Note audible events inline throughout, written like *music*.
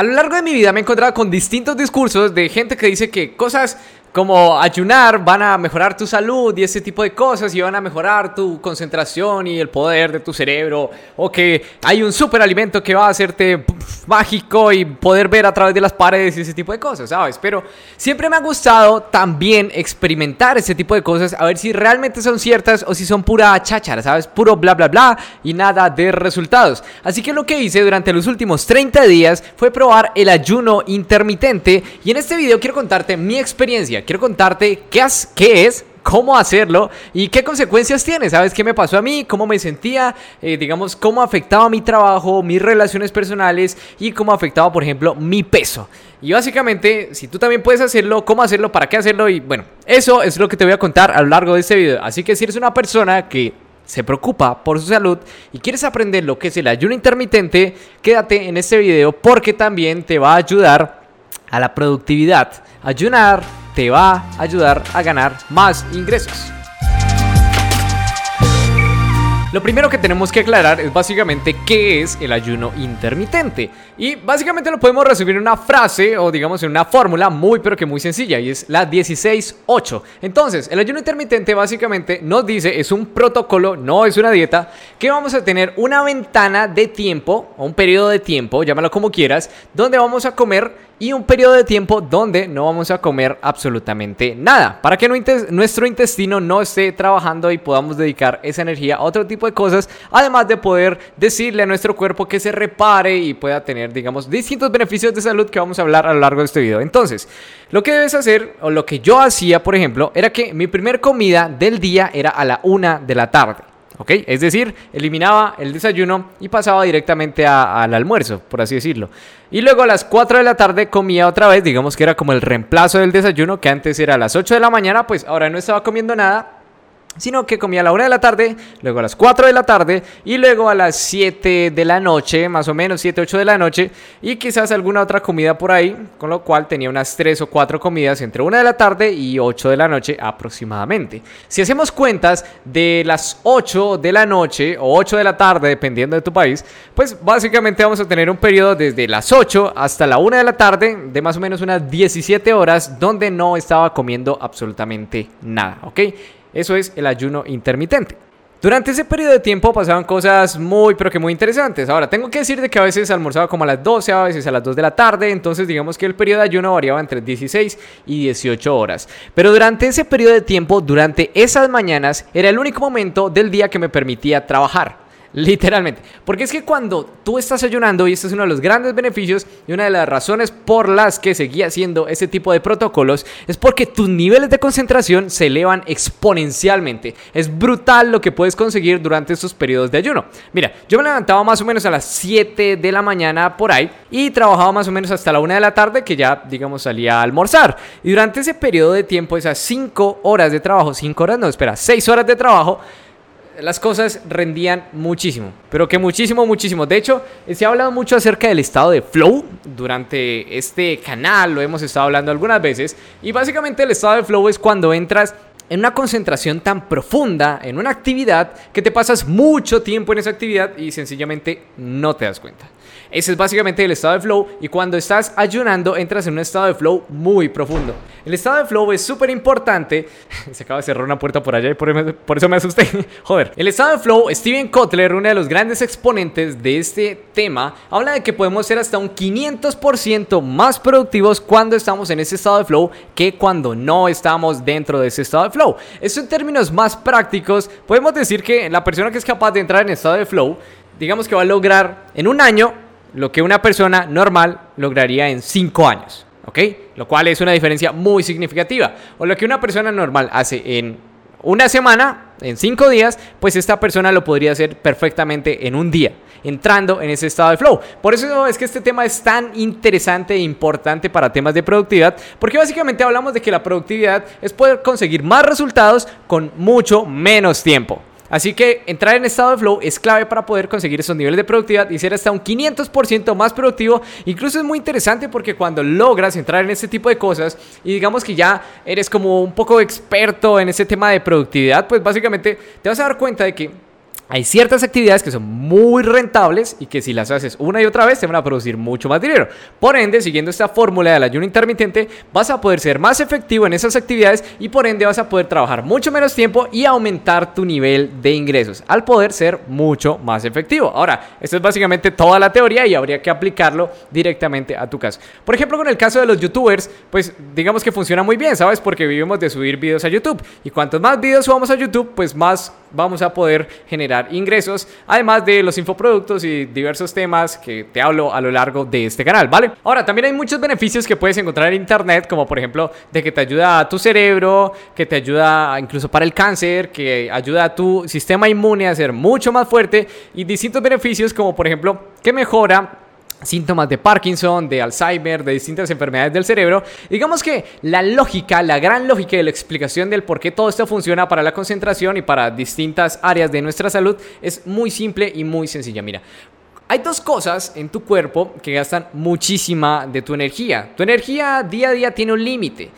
A lo largo de mi vida me he encontrado con distintos discursos de gente que dice que cosas como ayunar van a mejorar tu salud y ese tipo de cosas y van a mejorar tu concentración y el poder de tu cerebro o que hay un superalimento que va a hacerte mágico y poder ver a través de las paredes y ese tipo de cosas, ¿sabes? Pero siempre me ha gustado también experimentar ese tipo de cosas a ver si realmente son ciertas o si son pura cháchara, ¿sabes? Puro bla bla bla y nada de resultados. Así que lo que hice durante los últimos 30 días fue probar el ayuno intermitente y en este video quiero contarte mi experiencia quiero contarte qué, qué es, cómo hacerlo y qué consecuencias tiene. ¿Sabes qué me pasó a mí? ¿Cómo me sentía? Eh, digamos, cómo afectaba mi trabajo, mis relaciones personales y cómo afectaba, por ejemplo, mi peso. Y básicamente, si tú también puedes hacerlo, cómo hacerlo, para qué hacerlo y bueno, eso es lo que te voy a contar a lo largo de este video. Así que si eres una persona que se preocupa por su salud y quieres aprender lo que es el ayuno intermitente, quédate en este video porque también te va a ayudar a la productividad. Ayunar te va a ayudar a ganar más ingresos. Lo primero que tenemos que aclarar es básicamente qué es el ayuno intermitente. Y básicamente lo podemos resumir en una frase o digamos en una fórmula muy pero que muy sencilla y es la 16-8. Entonces, el ayuno intermitente básicamente nos dice, es un protocolo, no es una dieta, que vamos a tener una ventana de tiempo o un periodo de tiempo, llámalo como quieras, donde vamos a comer y un periodo de tiempo donde no vamos a comer absolutamente nada, para que nuestro intestino no esté trabajando y podamos dedicar esa energía a otro tipo de cosas, además de poder decirle a nuestro cuerpo que se repare y pueda tener, digamos, distintos beneficios de salud que vamos a hablar a lo largo de este video. Entonces, lo que debes hacer, o lo que yo hacía, por ejemplo, era que mi primer comida del día era a la una de la tarde. Es decir, eliminaba el desayuno y pasaba directamente al almuerzo, por así decirlo. Y luego a las 4 de la tarde comía otra vez, digamos que era como el reemplazo del desayuno, que antes era a las 8 de la mañana, pues ahora no estaba comiendo nada sino que comía a la 1 de la tarde, luego a las 4 de la tarde y luego a las 7 de la noche, más o menos 7, 8 de la noche y quizás alguna otra comida por ahí, con lo cual tenía unas 3 o 4 comidas entre 1 de la tarde y 8 de la noche aproximadamente. Si hacemos cuentas de las 8 de la noche o 8 de la tarde, dependiendo de tu país, pues básicamente vamos a tener un periodo desde las 8 hasta la 1 de la tarde de más o menos unas 17 horas donde no estaba comiendo absolutamente nada, ¿ok? Eso es el ayuno intermitente. Durante ese periodo de tiempo pasaban cosas muy, pero que muy interesantes. Ahora, tengo que decir de que a veces almorzaba como a las 12, a veces a las 2 de la tarde, entonces digamos que el periodo de ayuno variaba entre 16 y 18 horas. Pero durante ese periodo de tiempo, durante esas mañanas, era el único momento del día que me permitía trabajar. Literalmente. Porque es que cuando tú estás ayunando, y este es uno de los grandes beneficios y una de las razones por las que seguía haciendo ese tipo de protocolos, es porque tus niveles de concentración se elevan exponencialmente. Es brutal lo que puedes conseguir durante estos periodos de ayuno. Mira, yo me levantaba más o menos a las 7 de la mañana por ahí y trabajaba más o menos hasta la 1 de la tarde que ya, digamos, salía a almorzar. Y durante ese periodo de tiempo, esas 5 horas de trabajo, 5 horas, no, espera, 6 horas de trabajo, las cosas rendían muchísimo, pero que muchísimo, muchísimo. De hecho, se ha hablado mucho acerca del estado de flow durante este canal, lo hemos estado hablando algunas veces, y básicamente el estado de flow es cuando entras en una concentración tan profunda en una actividad que te pasas mucho tiempo en esa actividad y sencillamente no te das cuenta. Ese es básicamente el estado de flow y cuando estás ayunando entras en un estado de flow muy profundo. El estado de flow es súper importante. *laughs* Se acaba de cerrar una puerta por allá y por, eso me asusté. *laughs* Joder. El estado de flow, Steven Kotler, uno de los grandes exponentes de este tema, habla de que podemos ser hasta un 500% más productivos cuando estamos en ese estado de flow que cuando no estamos dentro de ese estado de flow. Eso en términos más prácticos, podemos decir que la persona que es capaz de entrar en estado de flow, digamos que va a lograr en un año lo que una persona normal lograría en 5 años. ¿Ok? Lo cual es una diferencia muy significativa. O lo que una persona normal hace en una semana, en 5 días, pues esta persona lo podría hacer perfectamente en un día, entrando en ese estado de flow. Por eso es que este tema es tan interesante e importante para temas de productividad, porque básicamente hablamos de que la productividad es poder conseguir más resultados con mucho menos tiempo. Así que entrar en estado de flow es clave para poder conseguir esos niveles de productividad y ser hasta un 500% más productivo. Incluso es muy interesante porque cuando logras entrar en este tipo de cosas y digamos que ya eres como un poco experto en ese tema de productividad, pues básicamente te vas a dar cuenta de que hay ciertas actividades que son muy rentables y que si las haces una y otra vez te van a producir mucho más dinero. Por ende, siguiendo esta fórmula del ayuno intermitente, vas a poder ser más efectivo en esas actividades y por ende vas a poder trabajar mucho menos tiempo y aumentar tu nivel de ingresos al poder ser mucho más efectivo. Ahora, esto es básicamente toda la teoría y habría que aplicarlo directamente a tu caso. Por ejemplo, con el caso de los youtubers, pues digamos que funciona muy bien, ¿sabes? Porque vivimos de subir videos a YouTube y cuantos más videos subamos a YouTube, pues más vamos a poder ingresos, además de los infoproductos y diversos temas que te hablo a lo largo de este canal, ¿vale? Ahora, también hay muchos beneficios que puedes encontrar en internet, como por ejemplo de que te ayuda a tu cerebro, que te ayuda incluso para el cáncer, que ayuda a tu sistema inmune a ser mucho más fuerte y distintos beneficios como por ejemplo que mejora síntomas de Parkinson, de Alzheimer, de distintas enfermedades del cerebro. Digamos que la lógica, la gran lógica de la explicación del por qué todo esto funciona para la concentración y para distintas áreas de nuestra salud es muy simple y muy sencilla. Mira, hay dos cosas en tu cuerpo que gastan muchísima de tu energía. Tu energía día a día tiene un límite.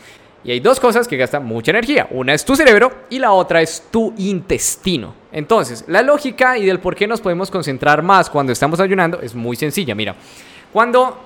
Y hay dos cosas que gastan mucha energía. Una es tu cerebro y la otra es tu intestino. Entonces, la lógica y del por qué nos podemos concentrar más cuando estamos ayunando es muy sencilla. Mira, cuando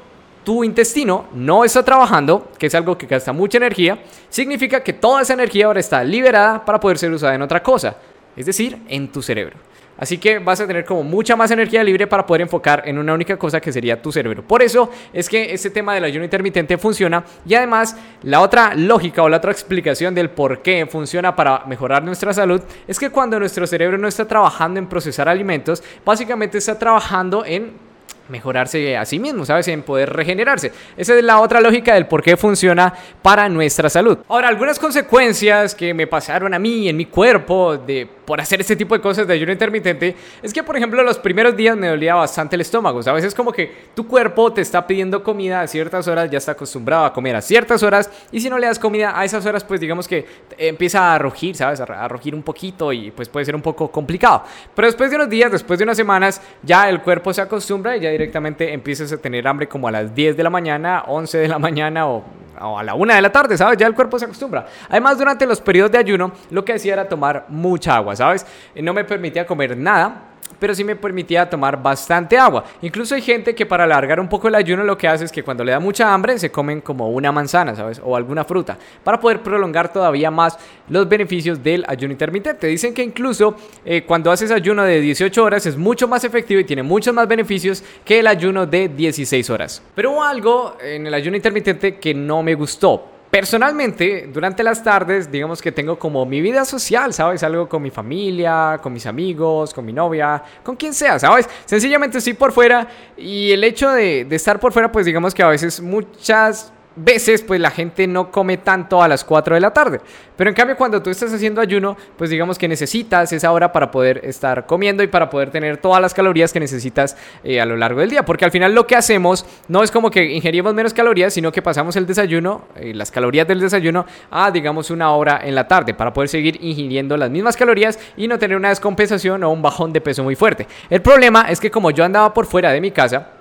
tu intestino no está trabajando, que es algo que gasta mucha energía, significa que toda esa energía ahora está liberada para poder ser usada en otra cosa, es decir, en tu cerebro. Así que vas a tener como mucha más energía libre para poder enfocar en una única cosa que sería tu cerebro. Por eso es que este tema del ayuno intermitente funciona y además la otra lógica o la otra explicación del por qué funciona para mejorar nuestra salud es que cuando nuestro cerebro no está trabajando en procesar alimentos, básicamente está trabajando en mejorarse a sí mismo, ¿sabes? En poder regenerarse. Esa es la otra lógica del por qué funciona para nuestra salud. Ahora, algunas consecuencias que me pasaron a mí en mi cuerpo de por hacer este tipo de cosas de ayuno intermitente es que, por ejemplo, los primeros días me dolía bastante el estómago, ¿sabes? Es como que tu cuerpo te está pidiendo comida a ciertas horas, ya está acostumbrado a comer a ciertas horas y si no le das comida a esas horas, pues digamos que empieza a rugir, ¿sabes? A rugir un poquito y pues puede ser un poco complicado. Pero después de unos días, después de unas semanas, ya el cuerpo se acostumbra y ya directamente empiezas a tener hambre como a las 10 de la mañana, 11 de la mañana o, a la 1 de la tarde, ¿sabes? Ya el cuerpo se acostumbra. Además, durante los periodos de ayuno, lo que hacía era tomar mucha agua, ¿sabes? No me permitía comer nada pero sí me permitía tomar bastante agua. Incluso hay gente que para alargar un poco el ayuno lo que hace es que cuando le da mucha hambre se comen como una manzana, ¿sabes? O alguna fruta, para poder prolongar todavía más los beneficios del ayuno intermitente. Dicen que incluso eh, cuando haces ayuno de 18 horas es mucho más efectivo y tiene muchos más beneficios que el ayuno de 16 horas. Pero hubo algo en el ayuno intermitente que no me gustó Personalmente, durante las tardes, digamos que tengo como mi vida social, ¿sabes? Algo con mi familia, con mis amigos, con mi novia, con quien sea, ¿sabes? Sencillamente estoy por fuera y el hecho de, de estar por fuera, pues digamos que a veces muchas veces pues la gente no come tanto a las 4 de la tarde. Pero en cambio cuando tú estás haciendo ayuno, pues digamos que necesitas esa hora para poder estar comiendo y para poder tener todas las calorías que necesitas eh, a lo largo del día. Porque al final lo que hacemos no es como que ingerimos menos calorías, sino que pasamos el desayuno, eh, las calorías del desayuno, a digamos una hora en la tarde para poder seguir ingiriendo las mismas calorías y no tener una descompensación o un bajón de peso muy fuerte. El problema es que como yo andaba por fuera de mi casa,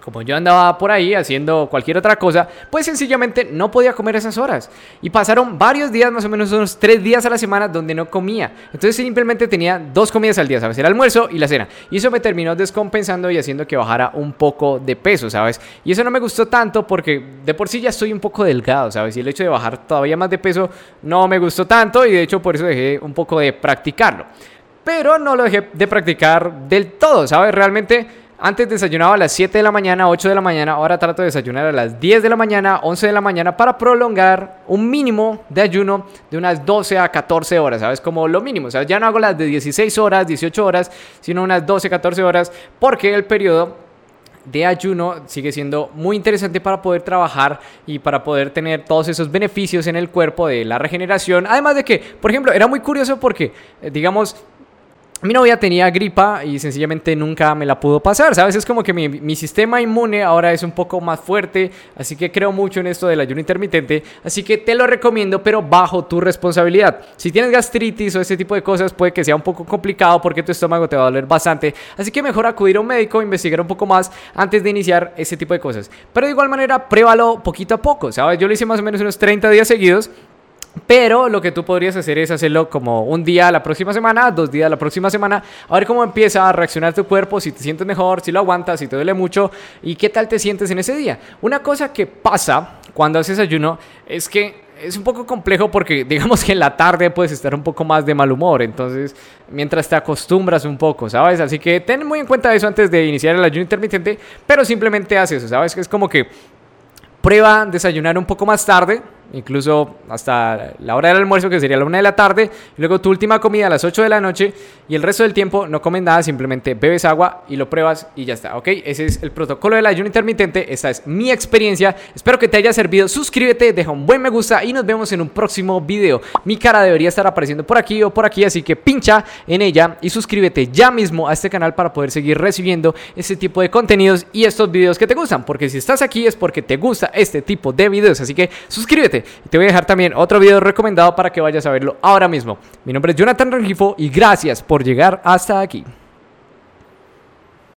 como yo andaba por ahí haciendo cualquier otra cosa, pues sencillamente no podía comer esas horas. Y pasaron varios días, más o menos unos tres días a la semana, donde no comía. Entonces simplemente tenía dos comidas al día, ¿sabes? El almuerzo y la cena. Y eso me terminó descompensando y haciendo que bajara un poco de peso, ¿sabes? Y eso no me gustó tanto porque de por sí ya estoy un poco delgado, ¿sabes? Y el hecho de bajar todavía más de peso no me gustó tanto y de hecho por eso dejé un poco de practicarlo. Pero no lo dejé de practicar del todo, ¿sabes? Realmente antes desayunaba a las 7 de la mañana, 8 de la mañana, ahora trato de desayunar a las 10 de la mañana, 11 de la mañana para prolongar un mínimo de ayuno de unas 12 a 14 horas, ¿sabes? Como lo mínimo, o sea, ya no hago las de 16 horas, 18 horas, sino unas 12, 14 horas, porque el periodo de ayuno sigue siendo muy interesante para poder trabajar y para poder tener todos esos beneficios en el cuerpo de la regeneración. Además de que, por ejemplo, era muy curioso porque, eh, digamos, mi novia tenía gripa y sencillamente nunca me la pudo pasar, ¿sabes? Es como que mi, sistema inmune ahora es un poco más fuerte, así que creo mucho en esto del ayuno intermitente, así que te lo recomiendo, pero bajo tu responsabilidad. Si tienes gastritis o ese tipo de cosas, puede que sea un poco complicado porque tu estómago te va a doler bastante, así que mejor acudir a un médico, investigar un poco más antes de iniciar ese tipo de cosas. Pero de igual manera, pruébalo poquito a poco, ¿sabes? Yo lo hice más o menos unos 30 días seguidos Pero lo que tú podrías hacer es hacerlo como un día la próxima semana, dos días la próxima semana, a ver cómo empieza a reaccionar tu cuerpo, si te sientes mejor, si lo aguantas, si te duele mucho y qué tal te sientes en ese día. Una cosa que pasa cuando haces ayuno es que es un poco complejo porque *laughs* digamos que en la tarde puedes estar un poco más de mal humor, entonces mientras te acostumbras un poco, ¿sabes? Así que ten muy en cuenta eso antes de iniciar el ayuno intermitente, pero simplemente haz eso, ¿sabes? Que es como que prueba desayunar un poco más tarde, incluso hasta la hora del almuerzo, que sería la una de la tarde, luego tu última comida a las 8 de la noche y el resto del tiempo no comes nada, simplemente bebes agua y lo pruebas y ya está, ¿ok? Ese es el protocolo del ayuno intermitente, esta es mi experiencia, espero que te haya servido, suscríbete, deja un buen me gusta y nos vemos en un próximo video. Mi cara debería estar apareciendo por aquí o por aquí, así que pincha en ella y suscríbete ya mismo a este canal para poder seguir recibiendo este tipo de contenidos y estos videos que te gustan, porque si estás aquí es porque te gusta este tipo de videos, así que suscríbete y te voy a dejar también otro video recomendado para que vayas a verlo ahora mismo. Mi nombre es Jonathan Rengifo y gracias por llegar hasta aquí.